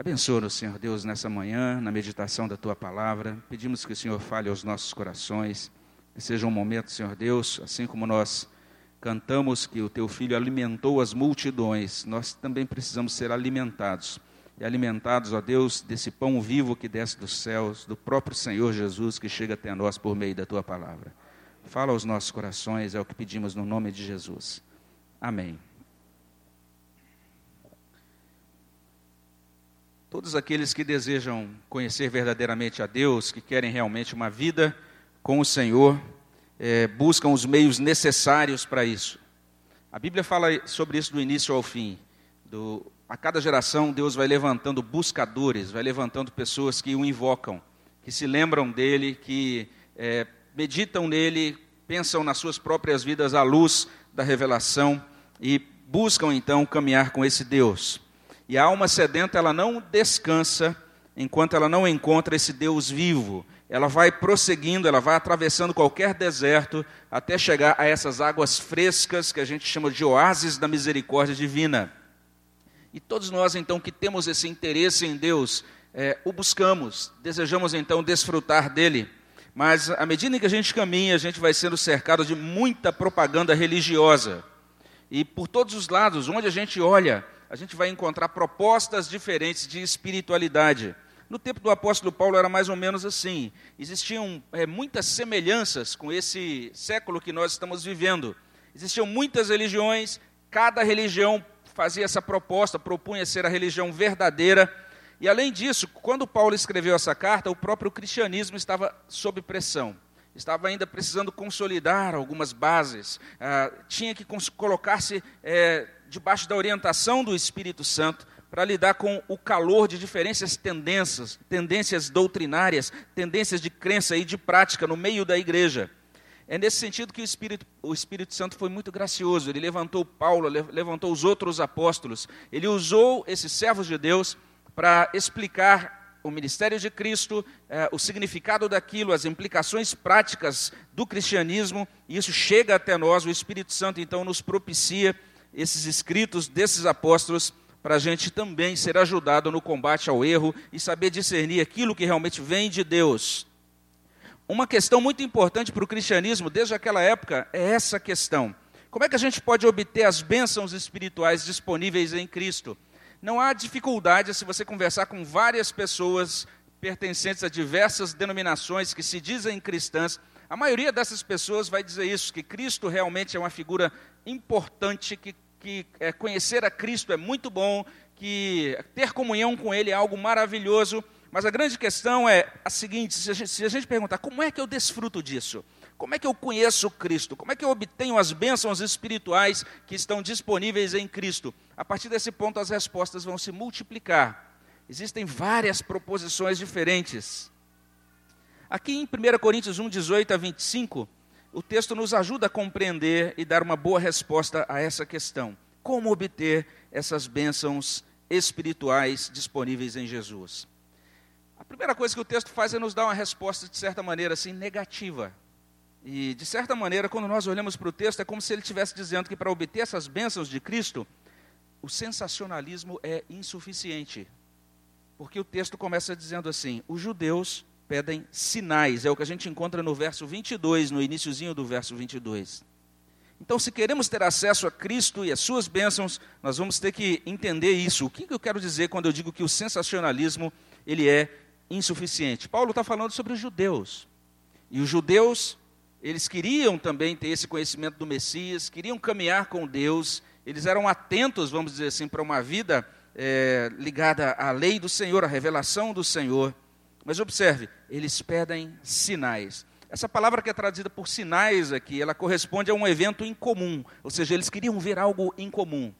Abençoa-nos, Senhor Deus, nessa manhã, na meditação da tua palavra. Pedimos que o Senhor fale aos nossos corações. Que seja um momento, Senhor Deus, assim como nós cantamos que o teu filho alimentou as multidões, nós também precisamos ser alimentados. E alimentados, ó Deus, desse pão vivo que desce dos céus, do próprio Senhor Jesus que chega até nós por meio da tua palavra. Fala aos nossos corações, é o que pedimos no nome de Jesus. Amém. Todos aqueles que desejam conhecer verdadeiramente a Deus, que querem realmente uma vida com o Senhor, é, buscam os meios necessários para isso. A Bíblia fala sobre isso do início ao fim. Do, a cada geração, Deus vai levantando buscadores, vai levantando pessoas que o invocam, que se lembram dele, que é, meditam nele, pensam nas suas próprias vidas à luz da revelação e buscam então caminhar com esse Deus. E a alma sedenta, ela não descansa enquanto ela não encontra esse Deus vivo, ela vai prosseguindo, ela vai atravessando qualquer deserto até chegar a essas águas frescas que a gente chama de oásis da misericórdia divina. E todos nós, então, que temos esse interesse em Deus, é, o buscamos, desejamos então desfrutar dele. Mas à medida que a gente caminha, a gente vai sendo cercado de muita propaganda religiosa. E por todos os lados, onde a gente olha, a gente vai encontrar propostas diferentes de espiritualidade. No tempo do apóstolo Paulo era mais ou menos assim. Existiam é, muitas semelhanças com esse século que nós estamos vivendo. Existiam muitas religiões, cada religião fazia essa proposta, propunha ser a religião verdadeira. E além disso, quando Paulo escreveu essa carta, o próprio cristianismo estava sob pressão. Estava ainda precisando consolidar algumas bases, ah, tinha que colocar-se é, debaixo da orientação do Espírito Santo para lidar com o calor de diferentes tendências, tendências doutrinárias, tendências de crença e de prática no meio da igreja. É nesse sentido que o Espírito, o Espírito Santo foi muito gracioso. Ele levantou Paulo, levantou os outros apóstolos. Ele usou esses servos de Deus para explicar o ministério de Cristo, eh, o significado daquilo, as implicações práticas do cristianismo. E isso chega até nós. O Espírito Santo então nos propicia esses escritos desses apóstolos para a gente também ser ajudado no combate ao erro e saber discernir aquilo que realmente vem de Deus. Uma questão muito importante para o cristianismo desde aquela época é essa questão. Como é que a gente pode obter as bênçãos espirituais disponíveis em Cristo? Não há dificuldade se você conversar com várias pessoas pertencentes a diversas denominações que se dizem cristãs. A maioria dessas pessoas vai dizer isso, que Cristo realmente é uma figura importante que que é, conhecer a Cristo é muito bom, que ter comunhão com Ele é algo maravilhoso, mas a grande questão é a seguinte: se a, gente, se a gente perguntar como é que eu desfruto disso, como é que eu conheço Cristo, como é que eu obtenho as bênçãos espirituais que estão disponíveis em Cristo, a partir desse ponto as respostas vão se multiplicar. Existem várias proposições diferentes. Aqui em 1 Coríntios 1, 18 a 25 o texto nos ajuda a compreender e dar uma boa resposta a essa questão. Como obter essas bênçãos espirituais disponíveis em Jesus? A primeira coisa que o texto faz é nos dar uma resposta, de certa maneira, assim, negativa. E, de certa maneira, quando nós olhamos para o texto, é como se ele estivesse dizendo que para obter essas bênçãos de Cristo, o sensacionalismo é insuficiente. Porque o texto começa dizendo assim: os judeus pedem sinais. É o que a gente encontra no verso 22, no iníciozinho do verso 22. Então, se queremos ter acesso a Cristo e as suas bênçãos, nós vamos ter que entender isso. O que eu quero dizer quando eu digo que o sensacionalismo ele é insuficiente? Paulo está falando sobre os judeus. E os judeus, eles queriam também ter esse conhecimento do Messias, queriam caminhar com Deus, eles eram atentos, vamos dizer assim, para uma vida é, ligada à lei do Senhor, à revelação do Senhor. Mas observe, eles pedem sinais. Essa palavra que é traduzida por sinais aqui, ela corresponde a um evento incomum, ou seja, eles queriam ver algo incomum.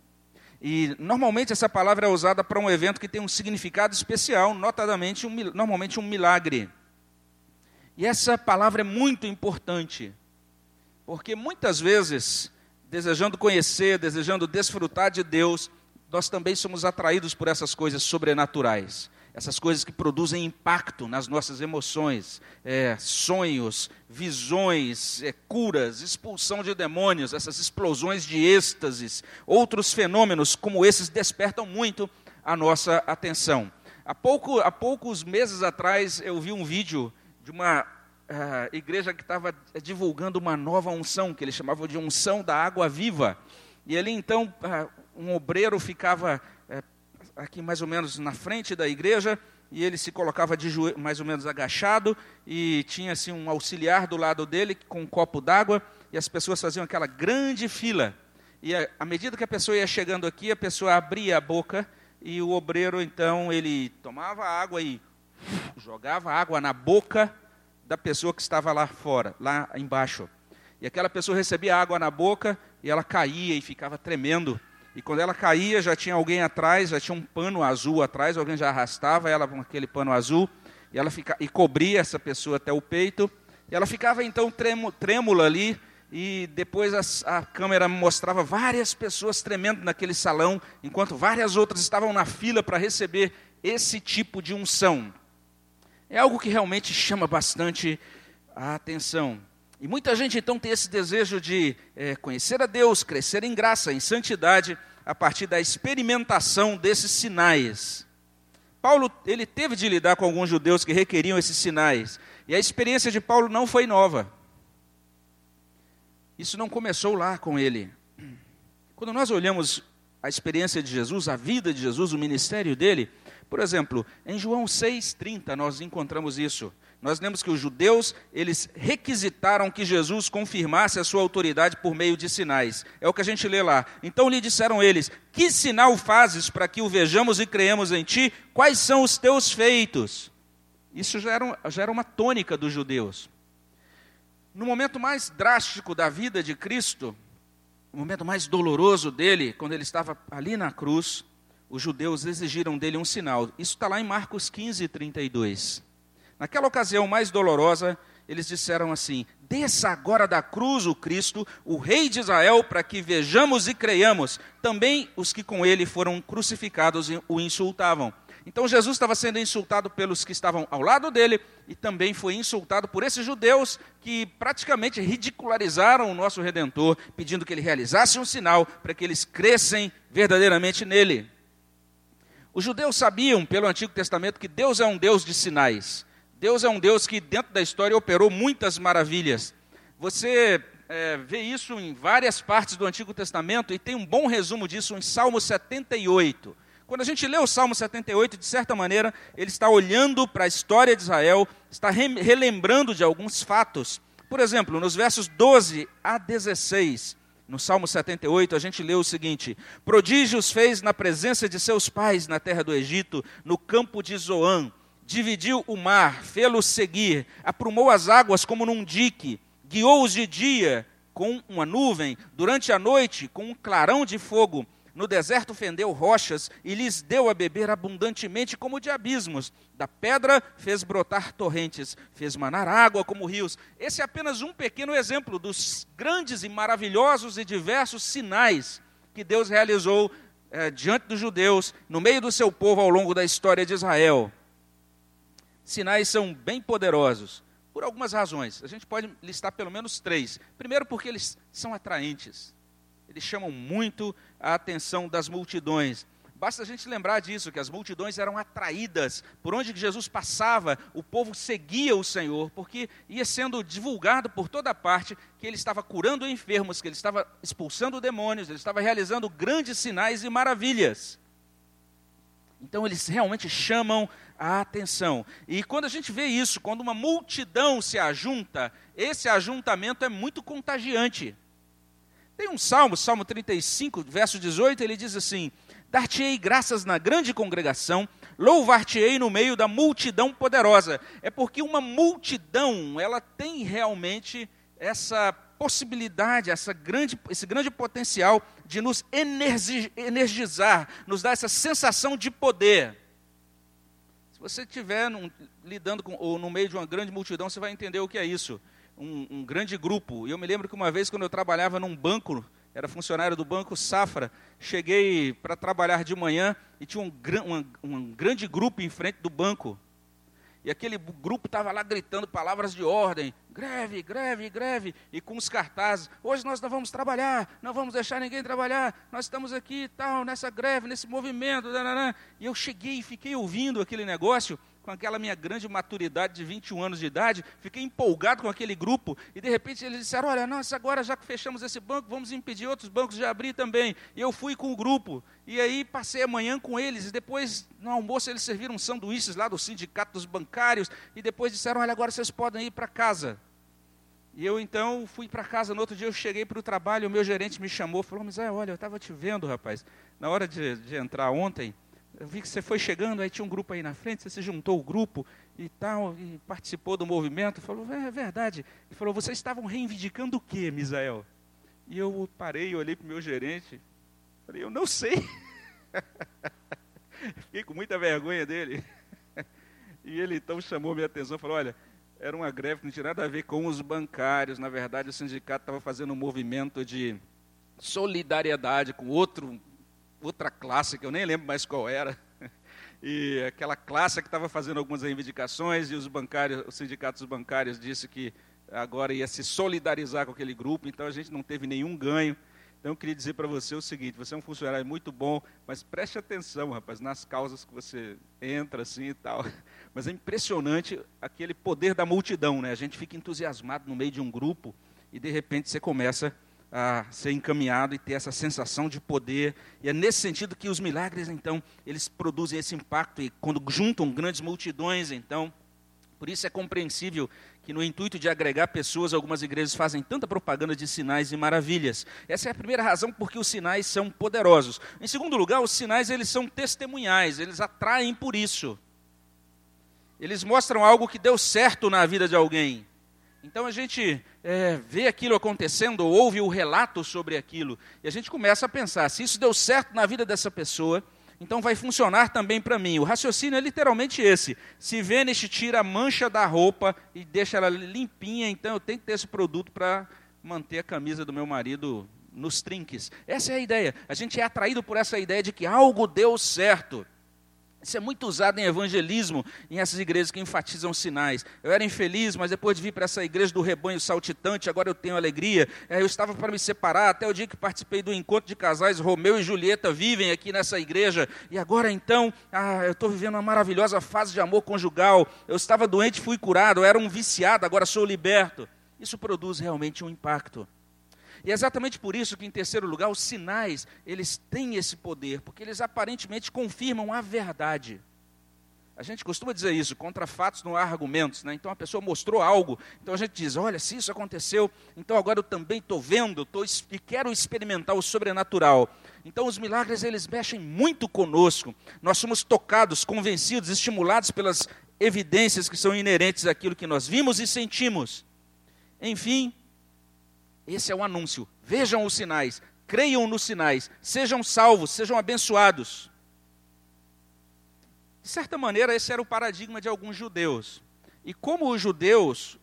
E normalmente essa palavra é usada para um evento que tem um significado especial, notadamente um, normalmente um milagre. E essa palavra é muito importante, porque muitas vezes, desejando conhecer, desejando desfrutar de Deus, nós também somos atraídos por essas coisas sobrenaturais essas coisas que produzem impacto nas nossas emoções, é, sonhos, visões, é, curas, expulsão de demônios, essas explosões de êxtases, outros fenômenos como esses despertam muito a nossa atenção. Há, pouco, há poucos meses atrás eu vi um vídeo de uma uh, igreja que estava divulgando uma nova unção, que eles chamavam de unção da água viva. E ali então uh, um obreiro ficava aqui mais ou menos na frente da igreja e ele se colocava de joelho, mais ou menos agachado e tinha assim um auxiliar do lado dele com um copo d'água e as pessoas faziam aquela grande fila. E à medida que a pessoa ia chegando aqui, a pessoa abria a boca e o obreiro então ele tomava água e jogava água na boca da pessoa que estava lá fora, lá embaixo. E aquela pessoa recebia água na boca e ela caía e ficava tremendo. E quando ela caía, já tinha alguém atrás, já tinha um pano azul atrás, alguém já arrastava ela com aquele pano azul e ela fica, e cobria essa pessoa até o peito. E ela ficava então trêmula ali, e depois a, a, câmera mostrava várias pessoas tremendo naquele salão, enquanto várias outras estavam na fila para receber esse tipo de unção. É algo que realmente chama bastante a atenção. E muita gente então tem esse desejo de é, conhecer a Deus, crescer em graça, em santidade, a partir da experimentação desses sinais. Paulo ele teve de lidar com alguns judeus que requeriam esses sinais, e a experiência de Paulo não foi nova. Isso não começou lá com ele. Quando nós olhamos a experiência de Jesus, a vida de Jesus, o ministério dele, por exemplo, em João 6:30 nós encontramos isso. Nós lemos que os judeus, eles requisitaram que Jesus confirmasse a sua autoridade por meio de sinais. É o que a gente lê lá. Então lhe disseram eles: "Que sinal fazes para que o vejamos e creemos em ti? Quais são os teus feitos?" Isso já era, já era uma tônica dos judeus. No momento mais drástico da vida de Cristo, o momento mais doloroso dele, quando ele estava ali na cruz, os judeus exigiram dele um sinal. Isso está lá em Marcos 15, 32. Naquela ocasião mais dolorosa, eles disseram assim: Desça agora da cruz o Cristo, o Rei de Israel, para que vejamos e creiamos. Também os que com ele foram crucificados o insultavam. Então Jesus estava sendo insultado pelos que estavam ao lado dele e também foi insultado por esses judeus que praticamente ridicularizaram o nosso redentor, pedindo que ele realizasse um sinal para que eles crescem verdadeiramente nele. Os judeus sabiam pelo Antigo Testamento que Deus é um Deus de sinais. Deus é um Deus que dentro da história operou muitas maravilhas. Você é, vê isso em várias partes do Antigo Testamento e tem um bom resumo disso em Salmo 78. Quando a gente lê o Salmo 78, de certa maneira, ele está olhando para a história de Israel, está relembrando de alguns fatos. Por exemplo, nos versos 12 a 16, no Salmo 78, a gente lê o seguinte: Prodígios fez na presença de seus pais na terra do Egito, no campo de Zoan. Dividiu o mar, fê-lo seguir, aprumou as águas como num dique, guiou-os de dia com uma nuvem, durante a noite com um clarão de fogo no deserto fendeu rochas e lhes deu a beber abundantemente como de abismos. Da pedra fez brotar torrentes, fez manar água como rios. Esse é apenas um pequeno exemplo dos grandes e maravilhosos e diversos sinais que Deus realizou eh, diante dos judeus, no meio do seu povo ao longo da história de Israel. Sinais são bem poderosos, por algumas razões. A gente pode listar pelo menos três. Primeiro, porque eles são atraentes eles chamam muito a atenção das multidões. Basta a gente lembrar disso, que as multidões eram atraídas. Por onde Jesus passava, o povo seguia o Senhor, porque ia sendo divulgado por toda parte que ele estava curando enfermos, que ele estava expulsando demônios, ele estava realizando grandes sinais e maravilhas. Então eles realmente chamam a atenção. E quando a gente vê isso, quando uma multidão se ajunta, esse ajuntamento é muito contagiante. Tem um salmo, Salmo 35, verso 18, ele diz assim: Dar-te-ei graças na grande congregação, louvar-te-ei no meio da multidão poderosa. É porque uma multidão, ela tem realmente essa possibilidade, essa grande, esse grande potencial de nos energizar, nos dar essa sensação de poder. Se você estiver lidando com, ou no meio de uma grande multidão, você vai entender o que é isso um, um grande grupo. E eu me lembro que uma vez, quando eu trabalhava num banco, era funcionário do Banco Safra, cheguei para trabalhar de manhã e tinha um, um, um grande grupo em frente do banco. E aquele grupo estava lá gritando palavras de ordem: greve, greve, greve, e com os cartazes: hoje nós não vamos trabalhar, não vamos deixar ninguém trabalhar, nós estamos aqui tal, nessa greve, nesse movimento. E eu cheguei e fiquei ouvindo aquele negócio com aquela minha grande maturidade de 21 anos de idade, fiquei empolgado com aquele grupo, e de repente eles disseram: Olha, nós agora já que fechamos esse banco, vamos impedir outros bancos de abrir também. E eu fui com o grupo, e aí passei a manhã com eles, e depois no almoço eles serviram sanduíches lá do sindicato dos bancários, e depois disseram: Olha, agora vocês podem ir para casa. E eu então fui para casa, no outro dia eu cheguei para o trabalho, o meu gerente me chamou, falou: Mas olha, eu estava te vendo, rapaz, na hora de, de entrar ontem eu vi que você foi chegando, aí tinha um grupo aí na frente, você se juntou ao grupo e tal, e participou do movimento. Falou, é, é verdade. Ele falou, vocês estavam reivindicando o quê, Misael? E eu parei, olhei para o meu gerente, falei, eu não sei. Fiquei com muita vergonha dele. E ele então chamou minha atenção falou, olha, era uma greve que não tinha nada a ver com os bancários. Na verdade, o sindicato estava fazendo um movimento de solidariedade com outro outra classe, que eu nem lembro mais qual era, e aquela classe que estava fazendo algumas reivindicações, e os bancários, os sindicatos bancários disse que agora ia se solidarizar com aquele grupo, então a gente não teve nenhum ganho. Então eu queria dizer para você o seguinte, você é um funcionário muito bom, mas preste atenção, rapaz, nas causas que você entra assim e tal. Mas é impressionante aquele poder da multidão, né? A gente fica entusiasmado no meio de um grupo e de repente você começa a a ser encaminhado e ter essa sensação de poder. E é nesse sentido que os milagres, então, eles produzem esse impacto e quando juntam grandes multidões, então, por isso é compreensível que no intuito de agregar pessoas, algumas igrejas fazem tanta propaganda de sinais e maravilhas. Essa é a primeira razão porque os sinais são poderosos. Em segundo lugar, os sinais eles são testemunhais, eles atraem por isso. Eles mostram algo que deu certo na vida de alguém. Então a gente é, vê aquilo acontecendo, ou ouve o relato sobre aquilo, e a gente começa a pensar: se isso deu certo na vida dessa pessoa, então vai funcionar também para mim. O raciocínio é literalmente esse: se Vênus tira a mancha da roupa e deixa ela limpinha, então eu tenho que ter esse produto para manter a camisa do meu marido nos trinques. Essa é a ideia. A gente é atraído por essa ideia de que algo deu certo. Isso é muito usado em evangelismo, em essas igrejas que enfatizam sinais. Eu era infeliz, mas depois de vir para essa igreja do rebanho saltitante, agora eu tenho alegria. É, eu estava para me separar, até o dia que participei do encontro de casais, Romeu e Julieta vivem aqui nessa igreja. E agora então, ah, eu estou vivendo uma maravilhosa fase de amor conjugal. Eu estava doente, fui curado, eu era um viciado, agora sou liberto. Isso produz realmente um impacto. E é exatamente por isso que, em terceiro lugar, os sinais, eles têm esse poder, porque eles aparentemente confirmam a verdade. A gente costuma dizer isso, contra fatos não há argumentos. Né? Então a pessoa mostrou algo, então a gente diz: olha, se isso aconteceu, então agora eu também estou vendo tô, e quero experimentar o sobrenatural. Então os milagres eles mexem muito conosco. Nós somos tocados, convencidos, estimulados pelas evidências que são inerentes àquilo que nós vimos e sentimos. Enfim, esse é o anúncio. Vejam os sinais, creiam nos sinais, sejam salvos, sejam abençoados. De certa maneira, esse era o paradigma de alguns judeus. E como os judeus,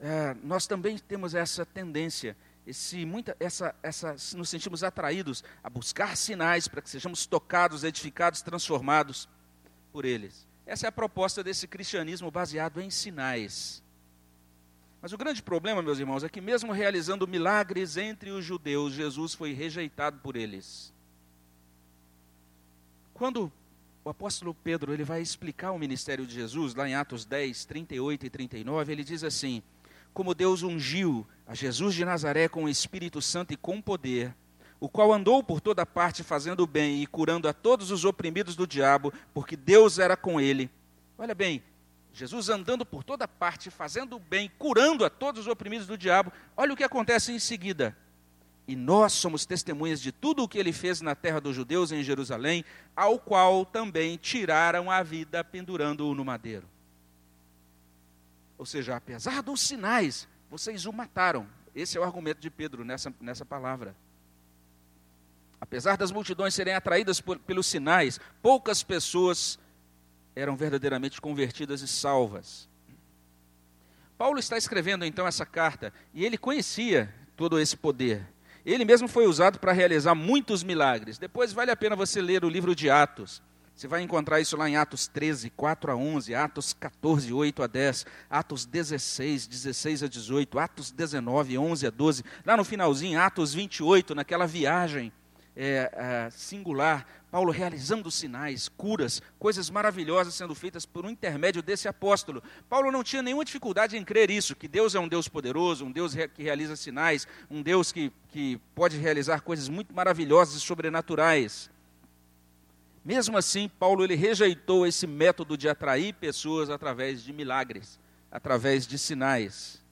é, nós também temos essa tendência, esse, muita, essa, essa, nos sentimos atraídos a buscar sinais para que sejamos tocados, edificados, transformados por eles. Essa é a proposta desse cristianismo baseado em sinais. Mas o grande problema, meus irmãos, é que mesmo realizando milagres entre os judeus, Jesus foi rejeitado por eles. Quando o apóstolo Pedro ele vai explicar o ministério de Jesus, lá em Atos 10, 38 e 39, ele diz assim: Como Deus ungiu a Jesus de Nazaré com o Espírito Santo e com poder, o qual andou por toda parte fazendo o bem e curando a todos os oprimidos do diabo, porque Deus era com ele. Olha bem, Jesus andando por toda parte, fazendo o bem, curando a todos os oprimidos do diabo. Olha o que acontece em seguida. E nós somos testemunhas de tudo o que ele fez na terra dos judeus em Jerusalém, ao qual também tiraram a vida pendurando-o no madeiro. Ou seja, apesar dos sinais, vocês o mataram. Esse é o argumento de Pedro nessa, nessa palavra. Apesar das multidões serem atraídas por, pelos sinais, poucas pessoas eram verdadeiramente convertidas e salvas. Paulo está escrevendo então essa carta e ele conhecia todo esse poder. Ele mesmo foi usado para realizar muitos milagres. Depois vale a pena você ler o livro de Atos. Você vai encontrar isso lá em Atos 13, 4 a 11, Atos 14, 8 a 10, Atos 16, 16 a 18, Atos 19, 11 a 12. Lá no finalzinho, Atos 28, naquela viagem é, é, singular, Paulo realizando sinais, curas, coisas maravilhosas sendo feitas por um intermédio desse apóstolo. Paulo não tinha nenhuma dificuldade em crer isso, que Deus é um Deus poderoso, um Deus que realiza sinais, um Deus que, que pode realizar coisas muito maravilhosas e sobrenaturais. Mesmo assim, Paulo ele rejeitou esse método de atrair pessoas através de milagres, através de sinais.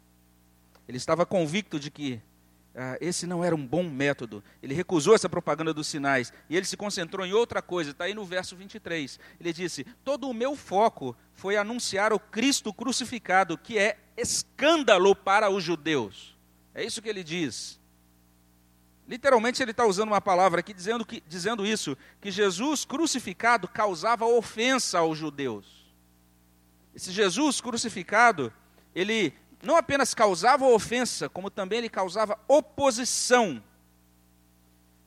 Ele estava convicto de que ah, esse não era um bom método. Ele recusou essa propaganda dos sinais e ele se concentrou em outra coisa. Está aí no verso 23. Ele disse: Todo o meu foco foi anunciar o Cristo crucificado, que é escândalo para os judeus. É isso que ele diz. Literalmente ele está usando uma palavra aqui dizendo, que, dizendo isso, que Jesus crucificado causava ofensa aos judeus. Esse Jesus crucificado, ele não apenas causava ofensa, como também ele causava oposição.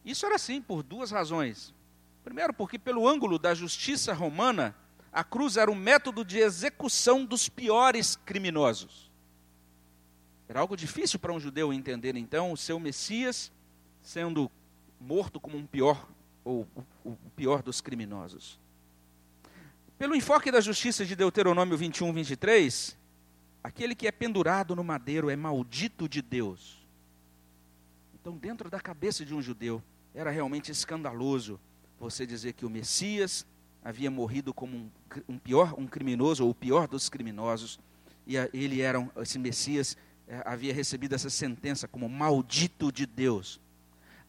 Isso era assim por duas razões. Primeiro, porque pelo ângulo da justiça romana, a cruz era um método de execução dos piores criminosos. Era algo difícil para um judeu entender, então, o seu Messias sendo morto como um pior, ou o pior dos criminosos. Pelo enfoque da justiça de Deuteronômio 21, 23, Aquele que é pendurado no madeiro é maldito de Deus. Então, dentro da cabeça de um judeu, era realmente escandaloso você dizer que o Messias havia morrido como um, um pior, um criminoso, ou o pior dos criminosos, e ele era, esse Messias é, havia recebido essa sentença como maldito de Deus.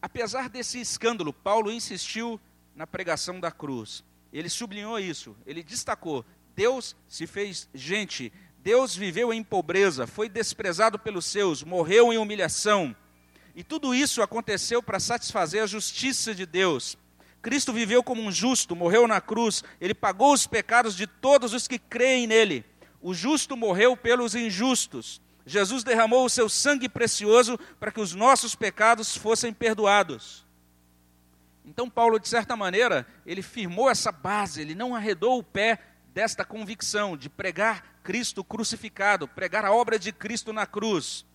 Apesar desse escândalo, Paulo insistiu na pregação da cruz. Ele sublinhou isso, ele destacou: Deus se fez gente, Deus viveu em pobreza, foi desprezado pelos seus, morreu em humilhação. E tudo isso aconteceu para satisfazer a justiça de Deus. Cristo viveu como um justo, morreu na cruz, ele pagou os pecados de todos os que creem nele. O justo morreu pelos injustos. Jesus derramou o seu sangue precioso para que os nossos pecados fossem perdoados. Então, Paulo, de certa maneira, ele firmou essa base, ele não arredou o pé desta convicção de pregar Cristo crucificado, pregar a obra de Cristo na cruz.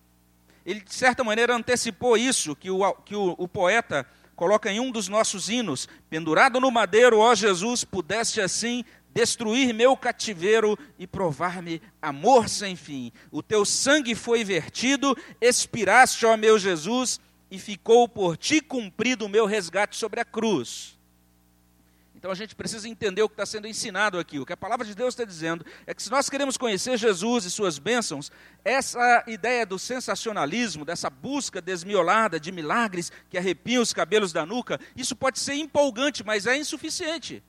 Ele, de certa maneira, antecipou isso que o, que o, o poeta coloca em um dos nossos hinos: pendurado no madeiro, ó Jesus, pudeste assim destruir meu cativeiro e provar-me amor sem fim. O teu sangue foi vertido, expiraste, ó meu Jesus, e ficou por ti cumprido o meu resgate sobre a cruz. Então a gente precisa entender o que está sendo ensinado aqui. O que a palavra de Deus está dizendo é que se nós queremos conhecer Jesus e suas bênçãos, essa ideia do sensacionalismo, dessa busca desmiolada de milagres que arrepiam os cabelos da nuca, isso pode ser empolgante, mas é insuficiente.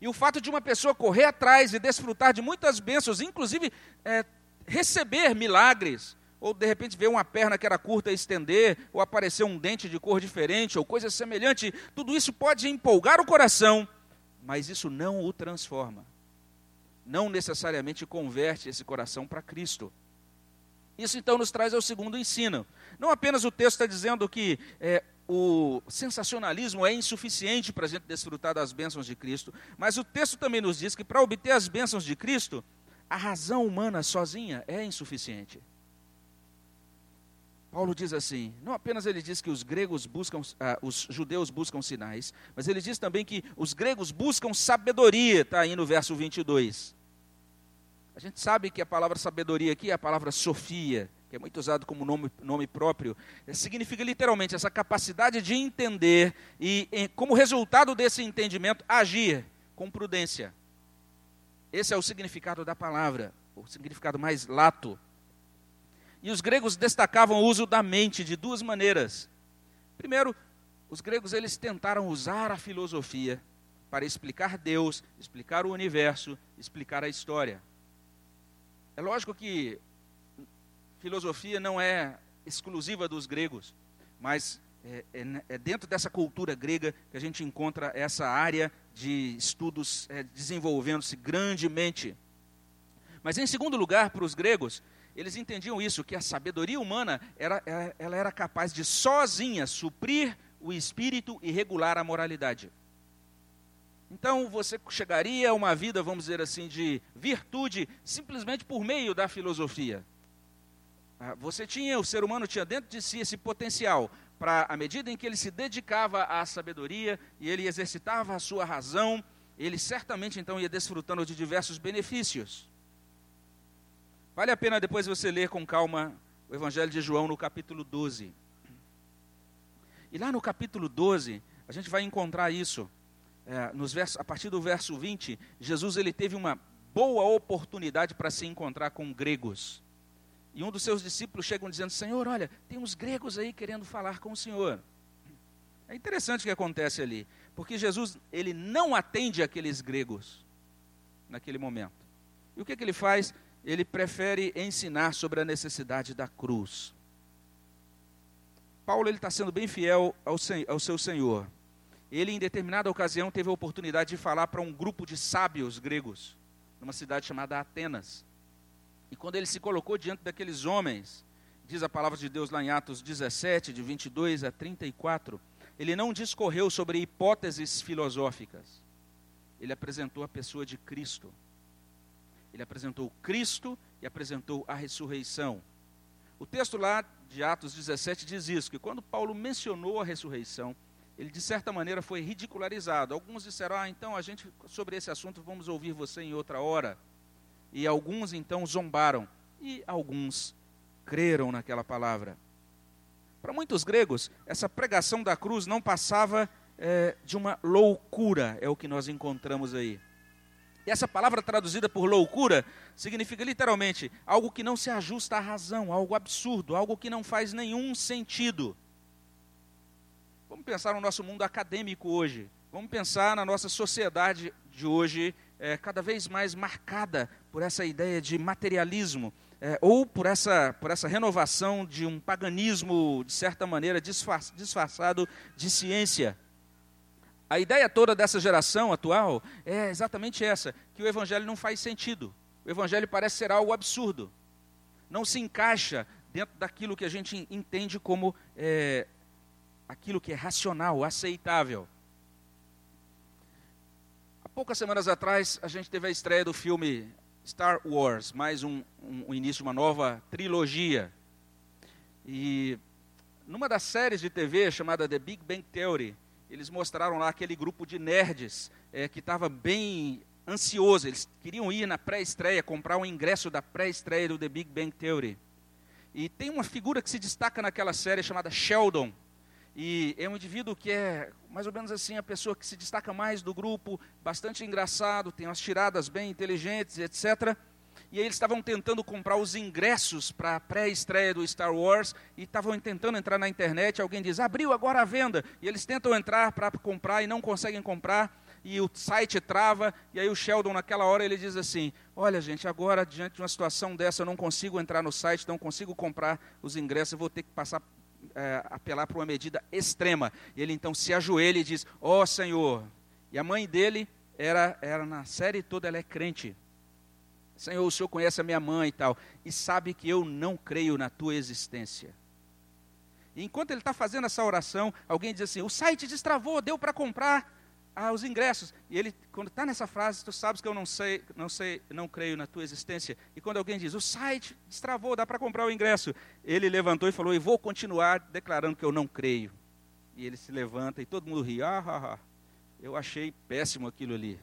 E o fato de uma pessoa correr atrás e desfrutar de muitas bênçãos, inclusive é, receber milagres, ou de repente ver uma perna que era curta estender, ou aparecer um dente de cor diferente, ou coisa semelhante, tudo isso pode empolgar o coração, mas isso não o transforma. Não necessariamente converte esse coração para Cristo. Isso então nos traz ao segundo ensino. Não apenas o texto está dizendo que é, o sensacionalismo é insuficiente para a gente desfrutar das bênçãos de Cristo, mas o texto também nos diz que para obter as bênçãos de Cristo, a razão humana sozinha é insuficiente. Paulo diz assim: não apenas ele diz que os gregos buscam, ah, os judeus buscam sinais, mas ele diz também que os gregos buscam sabedoria, está aí no verso 22. A gente sabe que a palavra sabedoria aqui é a palavra sofia, que é muito usado como nome, nome próprio, significa literalmente essa capacidade de entender e, em, como resultado desse entendimento, agir com prudência. Esse é o significado da palavra, o significado mais lato. E os gregos destacavam o uso da mente de duas maneiras. Primeiro, os gregos eles tentaram usar a filosofia para explicar Deus, explicar o universo, explicar a história. É lógico que filosofia não é exclusiva dos gregos, mas é, é, é dentro dessa cultura grega que a gente encontra essa área de estudos é, desenvolvendo-se grandemente. Mas em segundo lugar, para os gregos, eles entendiam isso, que a sabedoria humana era, ela era capaz de sozinha suprir o espírito e regular a moralidade. Então você chegaria a uma vida, vamos dizer assim, de virtude simplesmente por meio da filosofia. Ah, você tinha, o ser humano tinha dentro de si esse potencial para, à medida em que ele se dedicava à sabedoria e ele exercitava a sua razão, ele certamente então ia desfrutando de diversos benefícios. Vale a pena depois você ler com calma o Evangelho de João no capítulo 12. E lá no capítulo 12, a gente vai encontrar isso. É, nos versos, a partir do verso 20, Jesus ele teve uma boa oportunidade para se encontrar com gregos. E um dos seus discípulos chegam dizendo: Senhor, olha, tem uns gregos aí querendo falar com o Senhor. É interessante o que acontece ali, porque Jesus ele não atende aqueles gregos naquele momento. E o que, que ele faz? Ele prefere ensinar sobre a necessidade da cruz. Paulo ele está sendo bem fiel ao, ao seu Senhor. Ele, em determinada ocasião, teve a oportunidade de falar para um grupo de sábios gregos, numa cidade chamada Atenas. E quando ele se colocou diante daqueles homens, diz a palavra de Deus lá em Atos 17, de 22 a 34, ele não discorreu sobre hipóteses filosóficas. Ele apresentou a pessoa de Cristo. Ele apresentou Cristo e apresentou a ressurreição. O texto lá de Atos 17 diz isso, que quando Paulo mencionou a ressurreição, ele de certa maneira foi ridicularizado. Alguns disseram: "Ah, então a gente sobre esse assunto vamos ouvir você em outra hora". E alguns então zombaram e alguns creram naquela palavra. Para muitos gregos, essa pregação da cruz não passava é, de uma loucura, é o que nós encontramos aí. E essa palavra traduzida por loucura significa literalmente algo que não se ajusta à razão, algo absurdo, algo que não faz nenhum sentido. Vamos pensar no nosso mundo acadêmico hoje. Vamos pensar na nossa sociedade de hoje, é, cada vez mais marcada por essa ideia de materialismo, é, ou por essa, por essa renovação de um paganismo, de certa maneira, disfarçado de ciência. A ideia toda dessa geração atual é exatamente essa: que o evangelho não faz sentido. O evangelho parece ser algo absurdo. Não se encaixa dentro daquilo que a gente entende como é, aquilo que é racional, aceitável. Há poucas semanas atrás, a gente teve a estreia do filme Star Wars, mais um, um, um início de uma nova trilogia. E numa das séries de TV chamada The Big Bang Theory, eles mostraram lá aquele grupo de nerds é, que estava bem ansioso. Eles queriam ir na pré-estreia, comprar um ingresso da pré-estreia do The Big Bang Theory. E tem uma figura que se destaca naquela série chamada Sheldon. E é um indivíduo que é mais ou menos assim a pessoa que se destaca mais do grupo, bastante engraçado, tem umas tiradas bem inteligentes, etc. E eles estavam tentando comprar os ingressos para a pré-estreia do Star Wars e estavam tentando entrar na internet. Alguém diz: abriu agora a venda. E eles tentam entrar para comprar e não conseguem comprar. E o site trava. E aí o Sheldon, naquela hora, ele diz assim: Olha, gente, agora, diante de uma situação dessa, eu não consigo entrar no site, não consigo comprar os ingressos, eu vou ter que passar é, apelar para uma medida extrema. E ele então se ajoelha e diz: Ó oh, Senhor. E a mãe dele era, era na série toda, ela é crente. Senhor, o Senhor conhece a minha mãe e tal, e sabe que eu não creio na tua existência. E enquanto ele está fazendo essa oração, alguém diz assim: o site destravou, deu para comprar ah, os ingressos. E ele, quando está nessa frase, tu sabes que eu não sei, não sei, não creio na tua existência. E quando alguém diz, o site destravou, dá para comprar o ingresso, ele levantou e falou, e vou continuar declarando que eu não creio. E ele se levanta e todo mundo ri, ah, ah, ah. eu achei péssimo aquilo ali.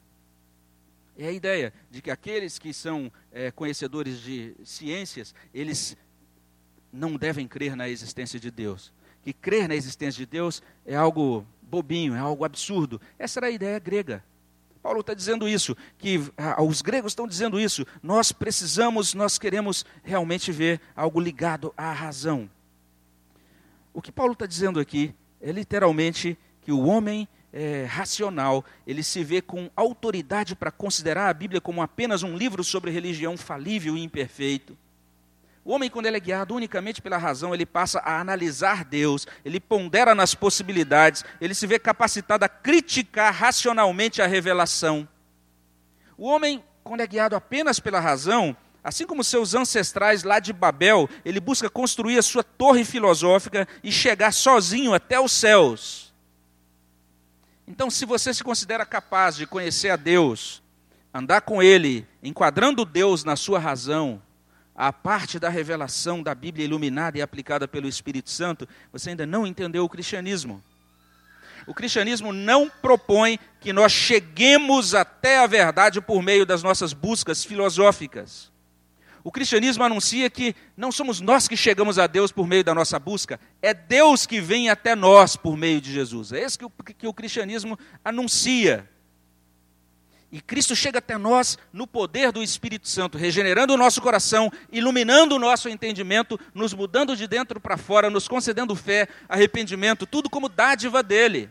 É a ideia de que aqueles que são é, conhecedores de ciências, eles não devem crer na existência de Deus. Que crer na existência de Deus é algo bobinho, é algo absurdo. Essa era a ideia grega. Paulo está dizendo isso, que ah, os gregos estão dizendo isso. Nós precisamos, nós queremos realmente ver algo ligado à razão. O que Paulo está dizendo aqui é literalmente que o homem é, racional, ele se vê com autoridade para considerar a Bíblia como apenas um livro sobre religião falível e imperfeito. O homem, quando ele é guiado unicamente pela razão, ele passa a analisar Deus, ele pondera nas possibilidades, ele se vê capacitado a criticar racionalmente a revelação. O homem, quando é guiado apenas pela razão, assim como seus ancestrais lá de Babel, ele busca construir a sua torre filosófica e chegar sozinho até os céus. Então, se você se considera capaz de conhecer a Deus, andar com Ele, enquadrando Deus na sua razão, a parte da revelação da Bíblia iluminada e aplicada pelo Espírito Santo, você ainda não entendeu o cristianismo. O cristianismo não propõe que nós cheguemos até a verdade por meio das nossas buscas filosóficas. O cristianismo anuncia que não somos nós que chegamos a Deus por meio da nossa busca, é Deus que vem até nós por meio de Jesus. É isso que o, que o cristianismo anuncia. E Cristo chega até nós no poder do Espírito Santo, regenerando o nosso coração, iluminando o nosso entendimento, nos mudando de dentro para fora, nos concedendo fé, arrependimento, tudo como dádiva dele.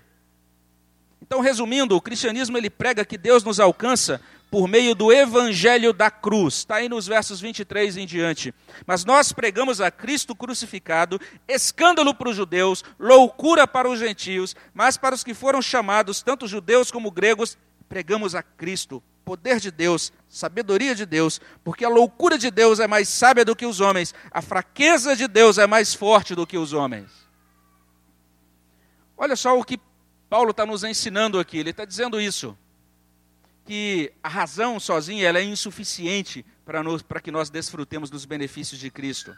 Então, resumindo, o cristianismo ele prega que Deus nos alcança por meio do evangelho da cruz. Está aí nos versos 23 em diante. Mas nós pregamos a Cristo crucificado, escândalo para os judeus, loucura para os gentios, mas para os que foram chamados, tanto judeus como gregos, pregamos a Cristo, poder de Deus, sabedoria de Deus, porque a loucura de Deus é mais sábia do que os homens, a fraqueza de Deus é mais forte do que os homens. Olha só o que Paulo está nos ensinando aqui, ele está dizendo isso, que a razão sozinha ela é insuficiente para que nós desfrutemos dos benefícios de Cristo.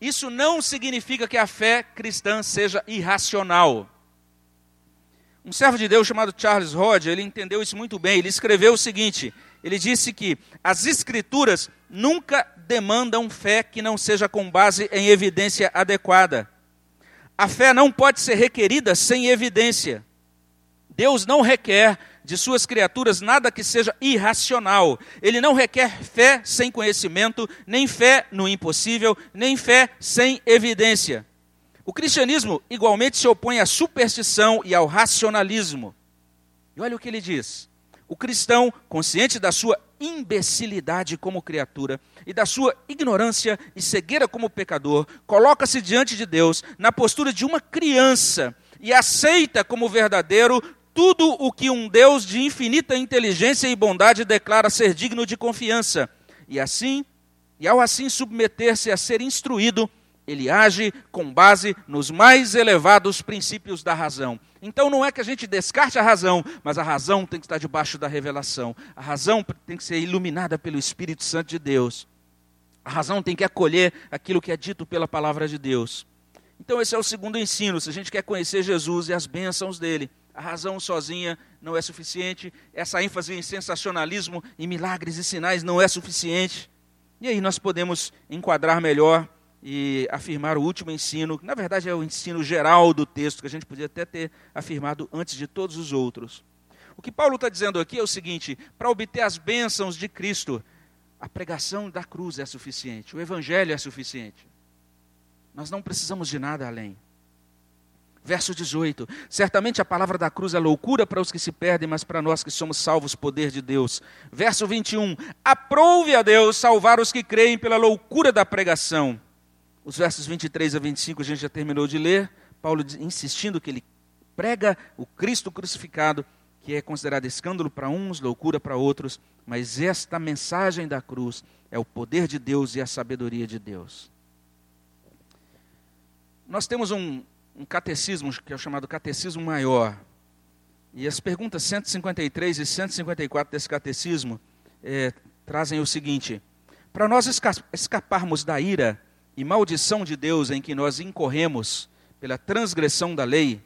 Isso não significa que a fé cristã seja irracional. Um servo de Deus chamado Charles Hodge, ele entendeu isso muito bem. Ele escreveu o seguinte: ele disse que as escrituras nunca demandam fé que não seja com base em evidência adequada. A fé não pode ser requerida sem evidência. Deus não requer de suas criaturas nada que seja irracional. Ele não requer fé sem conhecimento, nem fé no impossível, nem fé sem evidência. O cristianismo igualmente se opõe à superstição e ao racionalismo. E olha o que ele diz. O cristão, consciente da sua imbecilidade como criatura e da sua ignorância e cegueira como pecador, coloca-se diante de Deus na postura de uma criança e aceita como verdadeiro tudo o que um Deus de infinita inteligência e bondade declara ser digno de confiança. E assim, e ao assim submeter-se a ser instruído, ele age com base nos mais elevados princípios da razão. Então não é que a gente descarte a razão, mas a razão tem que estar debaixo da revelação. A razão tem que ser iluminada pelo Espírito Santo de Deus. A razão tem que acolher aquilo que é dito pela palavra de Deus. Então esse é o segundo ensino, se a gente quer conhecer Jesus e as bênçãos dele. A razão sozinha não é suficiente, essa ênfase em sensacionalismo, em milagres e sinais não é suficiente. E aí nós podemos enquadrar melhor e afirmar o último ensino, que na verdade é o ensino geral do texto, que a gente podia até ter afirmado antes de todos os outros. O que Paulo está dizendo aqui é o seguinte: para obter as bênçãos de Cristo, a pregação da cruz é suficiente, o evangelho é suficiente. Nós não precisamos de nada além. Verso 18: Certamente a palavra da cruz é loucura para os que se perdem, mas para nós que somos salvos, poder de Deus. Verso 21: Aprove a Deus salvar os que creem pela loucura da pregação. Os versos 23 a 25 a gente já terminou de ler. Paulo insistindo que ele prega o Cristo crucificado, que é considerado escândalo para uns, loucura para outros, mas esta mensagem da cruz é o poder de Deus e a sabedoria de Deus. Nós temos um, um catecismo que é o chamado Catecismo Maior. E as perguntas 153 e 154 desse catecismo é, trazem o seguinte: para nós escaparmos da ira e maldição de Deus em que nós incorremos pela transgressão da lei,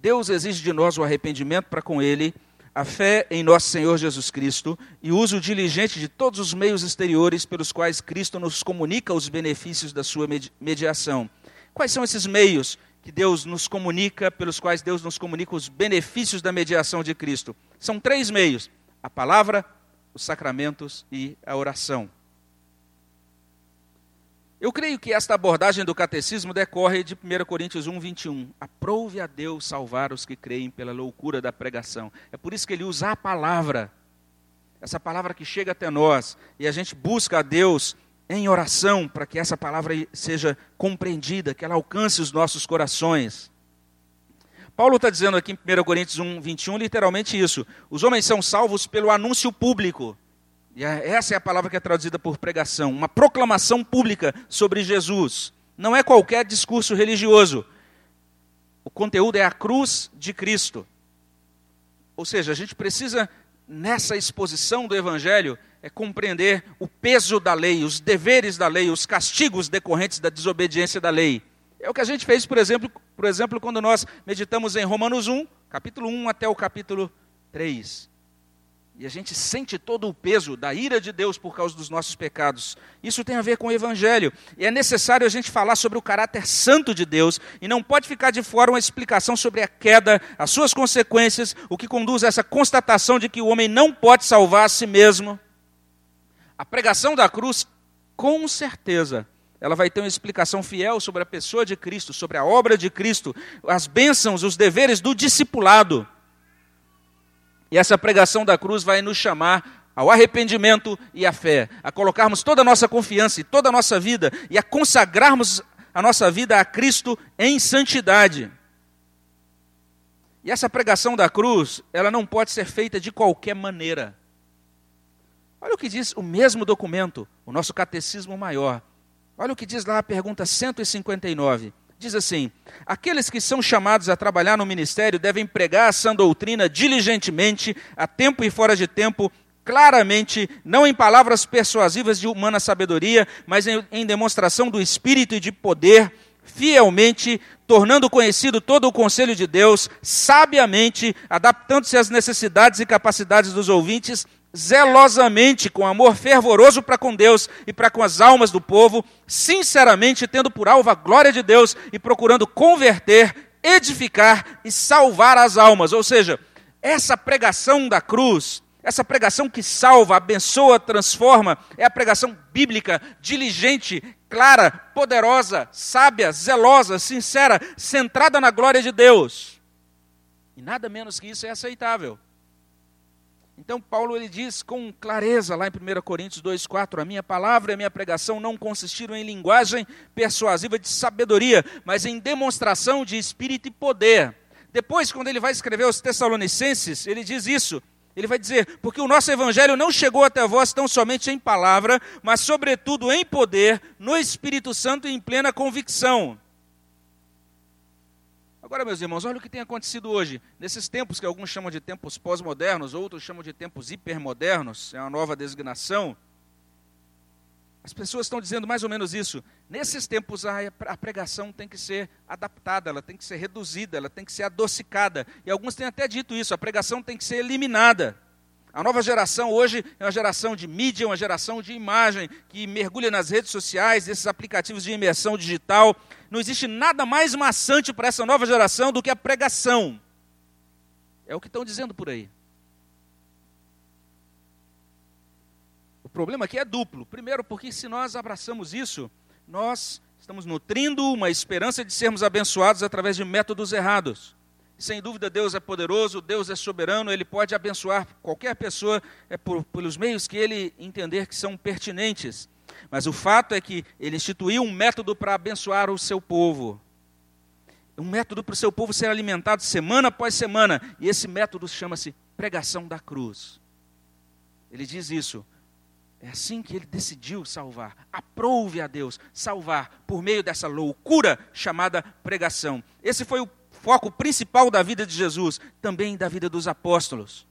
Deus exige de nós o arrependimento para com Ele, a fé em nosso Senhor Jesus Cristo e o uso diligente de todos os meios exteriores pelos quais Cristo nos comunica os benefícios da sua mediação. Quais são esses meios que Deus nos comunica, pelos quais Deus nos comunica os benefícios da mediação de Cristo? São três meios: a palavra, os sacramentos e a oração. Eu creio que esta abordagem do catecismo decorre de 1 Coríntios 1, 21. Aprove a Deus salvar os que creem pela loucura da pregação. É por isso que ele usa a palavra, essa palavra que chega até nós, e a gente busca a Deus em oração para que essa palavra seja compreendida, que ela alcance os nossos corações. Paulo está dizendo aqui em 1 Coríntios 1, 21, literalmente isso. Os homens são salvos pelo anúncio público. E essa é a palavra que é traduzida por pregação, uma proclamação pública sobre Jesus. Não é qualquer discurso religioso. O conteúdo é a cruz de Cristo. Ou seja, a gente precisa, nessa exposição do Evangelho, é compreender o peso da lei, os deveres da lei, os castigos decorrentes da desobediência da lei. É o que a gente fez, por exemplo, por exemplo, quando nós meditamos em Romanos 1, capítulo 1 até o capítulo 3. E a gente sente todo o peso da ira de Deus por causa dos nossos pecados. Isso tem a ver com o Evangelho. E é necessário a gente falar sobre o caráter santo de Deus. E não pode ficar de fora uma explicação sobre a queda, as suas consequências, o que conduz a essa constatação de que o homem não pode salvar a si mesmo. A pregação da cruz, com certeza, ela vai ter uma explicação fiel sobre a pessoa de Cristo, sobre a obra de Cristo, as bênçãos, os deveres do discipulado. E essa pregação da cruz vai nos chamar ao arrependimento e à fé, a colocarmos toda a nossa confiança e toda a nossa vida e a consagrarmos a nossa vida a Cristo em santidade. E essa pregação da cruz, ela não pode ser feita de qualquer maneira. Olha o que diz o mesmo documento, o nosso catecismo maior. Olha o que diz lá a pergunta 159. Diz assim: Aqueles que são chamados a trabalhar no ministério devem pregar a sã doutrina diligentemente, a tempo e fora de tempo, claramente, não em palavras persuasivas de humana sabedoria, mas em, em demonstração do espírito e de poder, fielmente, tornando conhecido todo o conselho de Deus, sabiamente, adaptando-se às necessidades e capacidades dos ouvintes, zelosamente, com amor fervoroso para com Deus e para com as almas do povo, sinceramente tendo por alvo a glória de Deus e procurando converter, edificar e salvar as almas. Ou seja, essa pregação da cruz, essa pregação que salva, abençoa, transforma, é a pregação bíblica, diligente, clara, poderosa, sábia, zelosa, sincera, centrada na glória de Deus. E nada menos que isso é aceitável. Então Paulo ele diz com clareza lá em 1 Coríntios 2:4, a minha palavra e a minha pregação não consistiram em linguagem persuasiva de sabedoria, mas em demonstração de espírito e poder. Depois, quando ele vai escrever aos Tessalonicenses, ele diz isso. Ele vai dizer: Porque o nosso evangelho não chegou até vós tão somente em palavra, mas sobretudo em poder, no Espírito Santo e em plena convicção. Agora, meus irmãos, olha o que tem acontecido hoje. Nesses tempos que alguns chamam de tempos pós-modernos, outros chamam de tempos hipermodernos, é uma nova designação. As pessoas estão dizendo mais ou menos isso. Nesses tempos, a pregação tem que ser adaptada, ela tem que ser reduzida, ela tem que ser adocicada. E alguns têm até dito isso: a pregação tem que ser eliminada. A nova geração hoje é uma geração de mídia, uma geração de imagem, que mergulha nas redes sociais, esses aplicativos de imersão digital. Não existe nada mais maçante para essa nova geração do que a pregação. É o que estão dizendo por aí. O problema aqui é duplo. Primeiro, porque se nós abraçamos isso, nós estamos nutrindo uma esperança de sermos abençoados através de métodos errados. Sem dúvida, Deus é poderoso, Deus é soberano, Ele pode abençoar qualquer pessoa é, por, pelos meios que Ele entender que são pertinentes. Mas o fato é que Ele instituiu um método para abençoar o seu povo. Um método para o seu povo ser alimentado semana após semana. E esse método chama-se pregação da cruz. Ele diz isso. É assim que ele decidiu salvar. Aprove a Deus salvar por meio dessa loucura chamada pregação. Esse foi o foco principal da vida de Jesus, também da vida dos apóstolos.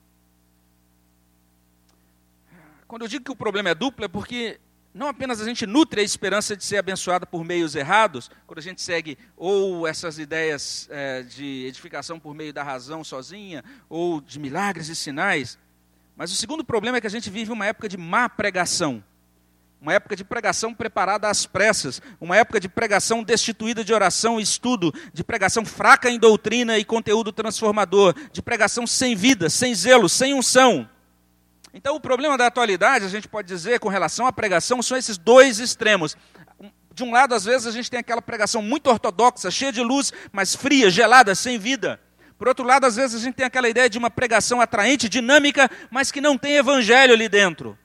Quando eu digo que o problema é duplo, é porque não apenas a gente nutre a esperança de ser abençoado por meios errados, quando a gente segue ou essas ideias é, de edificação por meio da razão sozinha, ou de milagres e sinais, mas o segundo problema é que a gente vive uma época de má pregação uma época de pregação preparada às pressas, uma época de pregação destituída de oração e estudo, de pregação fraca em doutrina e conteúdo transformador, de pregação sem vida, sem zelo, sem unção. Então, o problema da atualidade, a gente pode dizer, com relação à pregação, são esses dois extremos. De um lado, às vezes, a gente tem aquela pregação muito ortodoxa, cheia de luz, mas fria, gelada, sem vida. Por outro lado, às vezes, a gente tem aquela ideia de uma pregação atraente, dinâmica, mas que não tem evangelho ali dentro.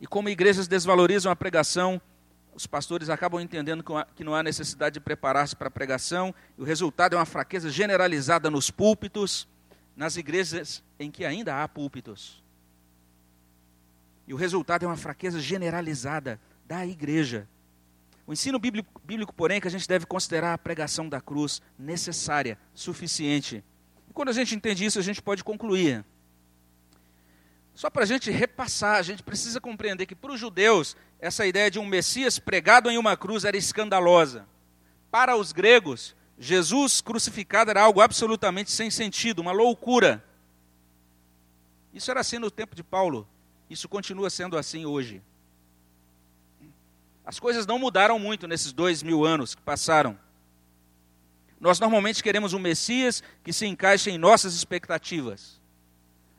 E como igrejas desvalorizam a pregação, os pastores acabam entendendo que não há necessidade de preparar-se para a pregação, e o resultado é uma fraqueza generalizada nos púlpitos, nas igrejas em que ainda há púlpitos. E o resultado é uma fraqueza generalizada da igreja. O ensino bíblico, bíblico, porém, é que a gente deve considerar a pregação da cruz necessária, suficiente quando a gente entende isso, a gente pode concluir. Só para a gente repassar, a gente precisa compreender que para os judeus, essa ideia de um Messias pregado em uma cruz era escandalosa. Para os gregos, Jesus crucificado era algo absolutamente sem sentido, uma loucura. Isso era assim no tempo de Paulo, isso continua sendo assim hoje. As coisas não mudaram muito nesses dois mil anos que passaram. Nós normalmente queremos um Messias que se encaixe em nossas expectativas.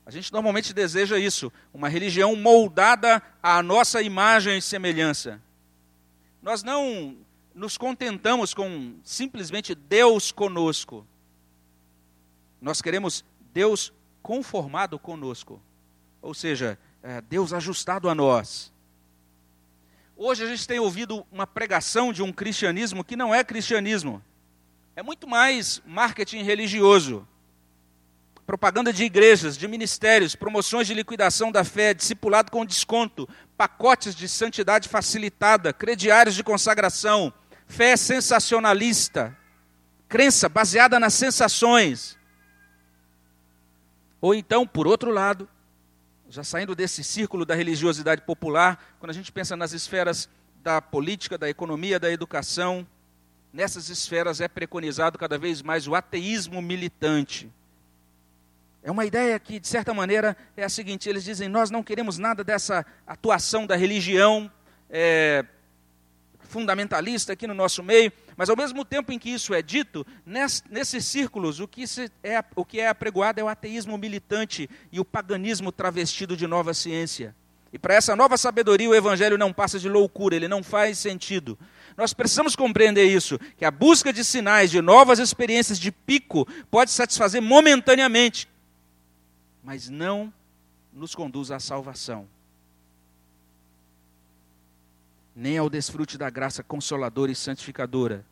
A gente normalmente deseja isso, uma religião moldada à nossa imagem e semelhança. Nós não nos contentamos com simplesmente Deus conosco. Nós queremos Deus conformado conosco. Ou seja, é, Deus ajustado a nós. Hoje a gente tem ouvido uma pregação de um cristianismo que não é cristianismo. É muito mais marketing religioso. Propaganda de igrejas, de ministérios, promoções de liquidação da fé, discipulado com desconto, pacotes de santidade facilitada, crediários de consagração, fé sensacionalista, crença baseada nas sensações. Ou então, por outro lado, já saindo desse círculo da religiosidade popular, quando a gente pensa nas esferas da política, da economia, da educação, nessas esferas é preconizado cada vez mais o ateísmo militante. É uma ideia que, de certa maneira, é a seguinte: eles dizem, nós não queremos nada dessa atuação da religião é, fundamentalista aqui no nosso meio, mas ao mesmo tempo em que isso é dito, nesses círculos, o que, é, o que é apregoado é o ateísmo militante e o paganismo travestido de nova ciência. E para essa nova sabedoria, o evangelho não passa de loucura, ele não faz sentido. Nós precisamos compreender isso, que a busca de sinais, de novas experiências de pico, pode satisfazer momentaneamente, mas não nos conduz à salvação, nem ao desfrute da graça consoladora e santificadora.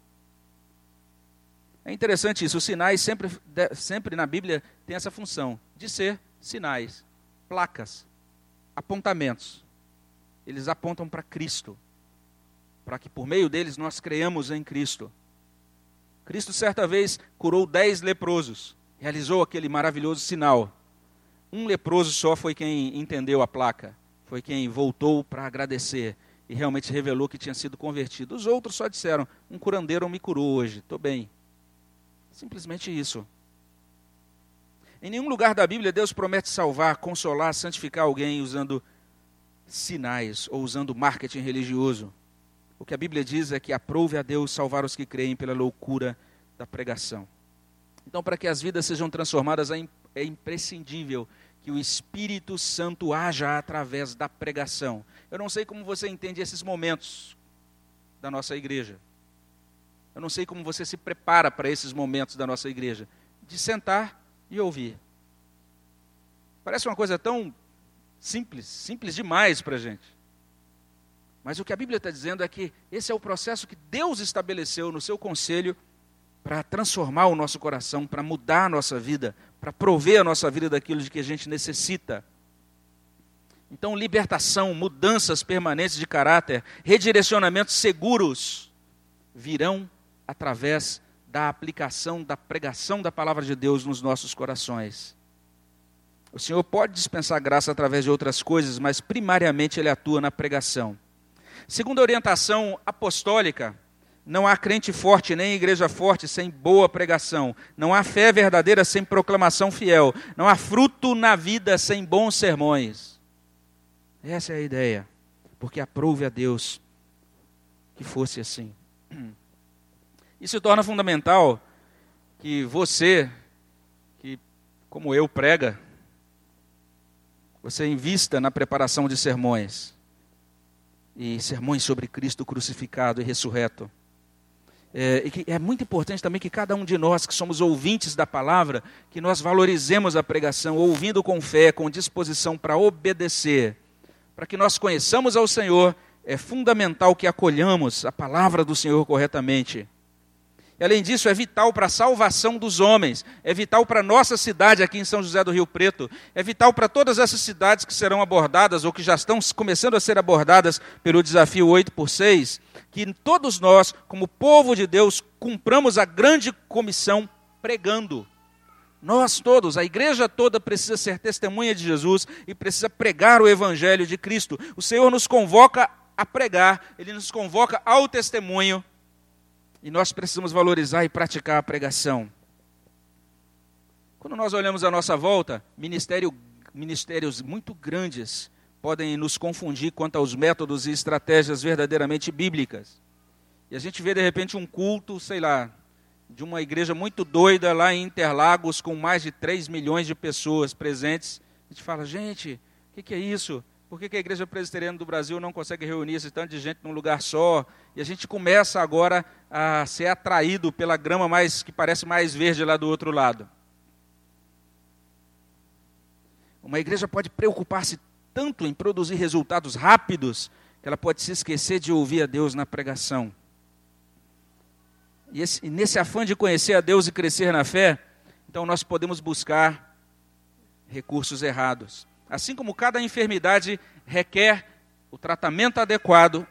É interessante isso, os sinais sempre, sempre na Bíblia têm essa função de ser sinais, placas, apontamentos. Eles apontam para Cristo para que por meio deles nós creamos em Cristo. Cristo certa vez curou dez leprosos, realizou aquele maravilhoso sinal. Um leproso só foi quem entendeu a placa, foi quem voltou para agradecer e realmente revelou que tinha sido convertido. Os outros só disseram: Um curandeiro me curou hoje, estou bem. Simplesmente isso. Em nenhum lugar da Bíblia Deus promete salvar, consolar, santificar alguém usando sinais ou usando marketing religioso. O que a Bíblia diz é que aprove a Deus salvar os que creem pela loucura da pregação. Então, para que as vidas sejam transformadas, é, imprescindível que o Espírito Santo haja através da pregação. Eu não sei como você entende esses momentos da nossa igreja. Eu não sei como você se prepara para esses momentos da nossa igreja. De sentar e ouvir. Parece uma coisa tão simples, simples demais para a gente. Mas o que a Bíblia está dizendo é que esse é o processo que Deus estabeleceu no seu conselho para transformar o nosso coração, para mudar a nossa vida, para prover a nossa vida daquilo de que a gente necessita. Então, libertação, mudanças permanentes de caráter, redirecionamentos seguros virão através da aplicação, da pregação da palavra de Deus nos nossos corações. O Senhor pode dispensar graça através de outras coisas, mas primariamente Ele atua na pregação. Segundo a orientação apostólica, não há crente forte nem igreja forte sem boa pregação. Não há fé verdadeira sem proclamação fiel. Não há fruto na vida sem bons sermões. Essa é a ideia. Porque aprove a Deus que fosse assim. Isso torna fundamental que você, que como eu prega, você invista na preparação de sermões e sermões sobre Cristo crucificado e ressurreto. É, e que é muito importante também que cada um de nós que somos ouvintes da palavra, que nós valorizemos a pregação, ouvindo com fé, com disposição para obedecer, para que nós conheçamos ao Senhor, é fundamental que acolhamos a palavra do Senhor corretamente. E, além disso, é vital para a salvação dos homens, é vital para a nossa cidade aqui em São José do Rio Preto, é vital para todas essas cidades que serão abordadas ou que já estão começando a ser abordadas pelo desafio 8 por 6, que todos nós, como povo de Deus, cumpramos a grande comissão pregando. Nós todos, a igreja toda precisa ser testemunha de Jesus e precisa pregar o evangelho de Cristo. O Senhor nos convoca a pregar, ele nos convoca ao testemunho e nós precisamos valorizar e praticar a pregação. Quando nós olhamos à nossa volta, ministério, ministérios muito grandes podem nos confundir quanto aos métodos e estratégias verdadeiramente bíblicas. E a gente vê de repente um culto, sei lá, de uma igreja muito doida lá em Interlagos, com mais de 3 milhões de pessoas presentes. A gente fala, gente, o que, que, é isso? Por que, que a igreja presbiteriana do Brasil não consegue reunir esse tanto de gente num lugar só? E a gente começa agora a ser atraído pela grama mais que parece mais verde lá do outro lado. Uma igreja pode preocupar-se tanto em produzir resultados rápidos que ela pode se esquecer de ouvir a Deus na pregação. E, esse, e nesse afã de conhecer a Deus e crescer na fé, então nós podemos buscar recursos errados. Assim como cada enfermidade requer o tratamento adequado,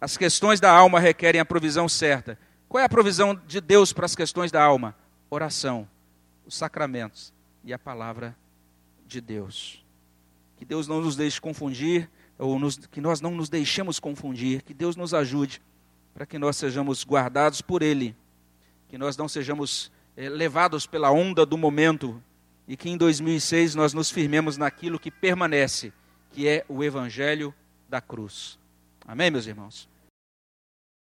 as questões da alma requerem a provisão certa. Qual é a provisão de Deus para as questões da alma? Oração, os sacramentos e a palavra de Deus. Que Deus não nos deixe confundir, ou nos, que nós não nos deixemos confundir, que Deus nos ajude para que nós sejamos guardados por Ele, que nós não sejamos é, levados pela onda do momento e que em 2006 nós nos firmemos naquilo que permanece, que é o Evangelho da cruz. Amém, meus irmãos?